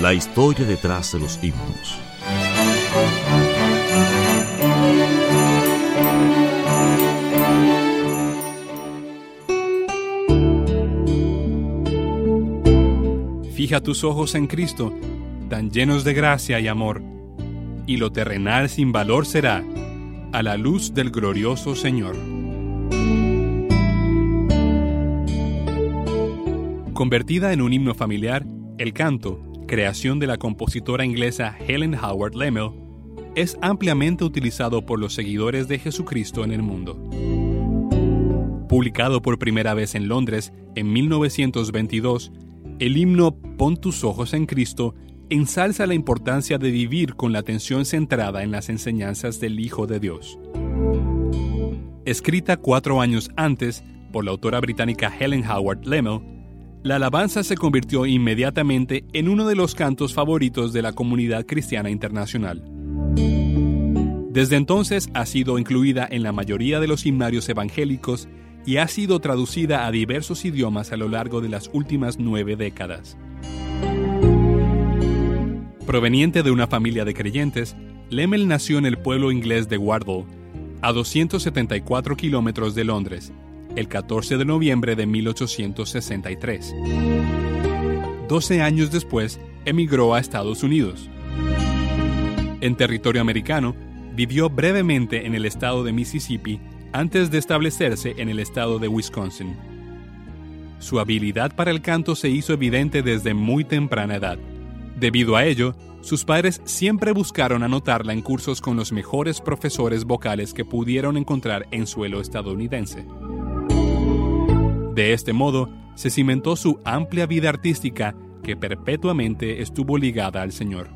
La historia detrás de los himnos. Fija tus ojos en Cristo, tan llenos de gracia y amor, y lo terrenal sin valor será a la luz del glorioso Señor. Convertida en un himno familiar, el canto, creación de la compositora inglesa Helen Howard Lemmel, es ampliamente utilizado por los seguidores de Jesucristo en el mundo. Publicado por primera vez en Londres en 1922, el himno Pon tus ojos en Cristo ensalza la importancia de vivir con la atención centrada en las enseñanzas del Hijo de Dios. Escrita cuatro años antes por la autora británica Helen Howard Lemmel, la alabanza se convirtió inmediatamente en uno de los cantos favoritos de la comunidad cristiana internacional. Desde entonces ha sido incluida en la mayoría de los himnarios evangélicos y ha sido traducida a diversos idiomas a lo largo de las últimas nueve décadas. Proveniente de una familia de creyentes, Lemmel nació en el pueblo inglés de Wardle, a 274 kilómetros de Londres, el 14 de noviembre de 1863. Doce años después, emigró a Estados Unidos. En territorio americano, vivió brevemente en el estado de Mississippi antes de establecerse en el estado de Wisconsin. Su habilidad para el canto se hizo evidente desde muy temprana edad. Debido a ello, sus padres siempre buscaron anotarla en cursos con los mejores profesores vocales que pudieron encontrar en suelo estadounidense. De este modo, se cimentó su amplia vida artística que perpetuamente estuvo ligada al Señor.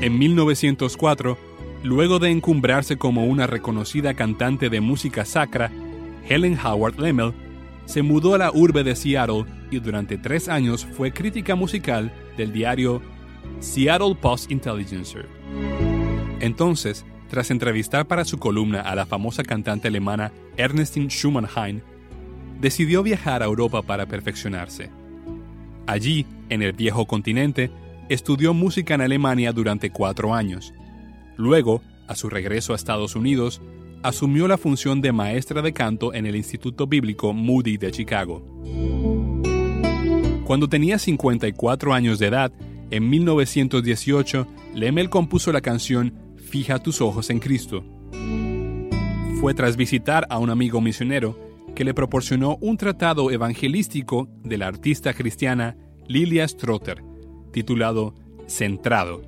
En 1904, luego de encumbrarse como una reconocida cantante de música sacra, Helen Howard Lemmel se mudó a la urbe de Seattle y durante tres años fue crítica musical del diario Seattle Post Intelligencer. Entonces, tras entrevistar para su columna a la famosa cantante alemana Ernestine Schumann-Hein, decidió viajar a Europa para perfeccionarse. Allí, en el viejo continente, estudió música en Alemania durante cuatro años. Luego, a su regreso a Estados Unidos, asumió la función de maestra de canto en el Instituto Bíblico Moody de Chicago. Cuando tenía 54 años de edad, en 1918, Lemmel compuso la canción Fija tus ojos en Cristo. Fue tras visitar a un amigo misionero que le proporcionó un tratado evangelístico de la artista cristiana Lilia Strotter, titulado Centrado.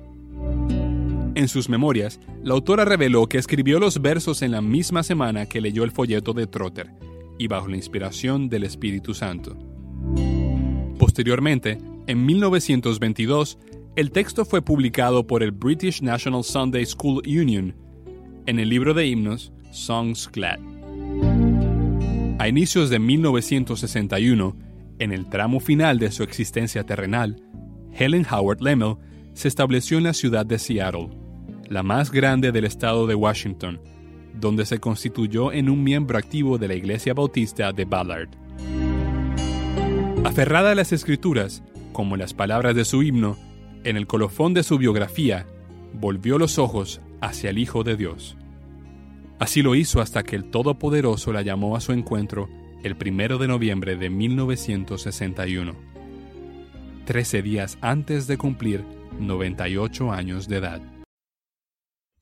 En sus memorias, la autora reveló que escribió los versos en la misma semana que leyó el folleto de Trotter y bajo la inspiración del Espíritu Santo. Posteriormente, en 1922, el texto fue publicado por el British National Sunday School Union en el libro de himnos Songs Glad. A inicios de 1961, en el tramo final de su existencia terrenal, Helen Howard Lemmel se estableció en la ciudad de Seattle, la más grande del estado de Washington, donde se constituyó en un miembro activo de la Iglesia Bautista de Ballard. Aferrada a las escrituras, como las palabras de su himno, en el colofón de su biografía, volvió los ojos hacia el Hijo de Dios. Así lo hizo hasta que el Todopoderoso la llamó a su encuentro el 1 de noviembre de 1961, 13 días antes de cumplir 98 años de edad.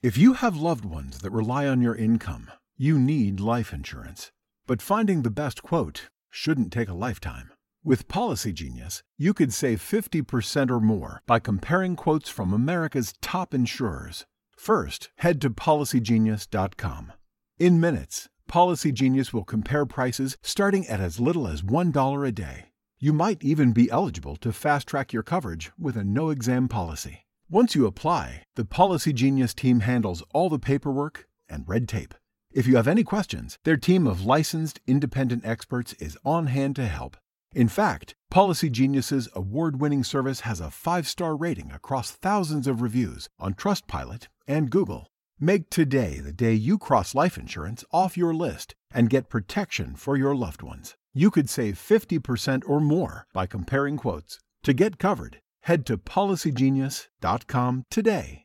If you have loved ones that rely on your income, you need life insurance. But finding the best quote shouldn't take a lifetime. With Policy Genius, you could save 50% or more by comparing quotes from America's top insurers. First, head to policygenius.com. In minutes, Policy Genius will compare prices starting at as little as $1 a day. You might even be eligible to fast track your coverage with a no exam policy. Once you apply, the Policy Genius team handles all the paperwork and red tape. If you have any questions, their team of licensed independent experts is on hand to help. In fact, Policy Genius's award-winning service has a 5-star rating across thousands of reviews on Trustpilot and Google. Make today the day you cross life insurance off your list and get protection for your loved ones. You could save 50% or more by comparing quotes. To get covered, head to policygenius.com today.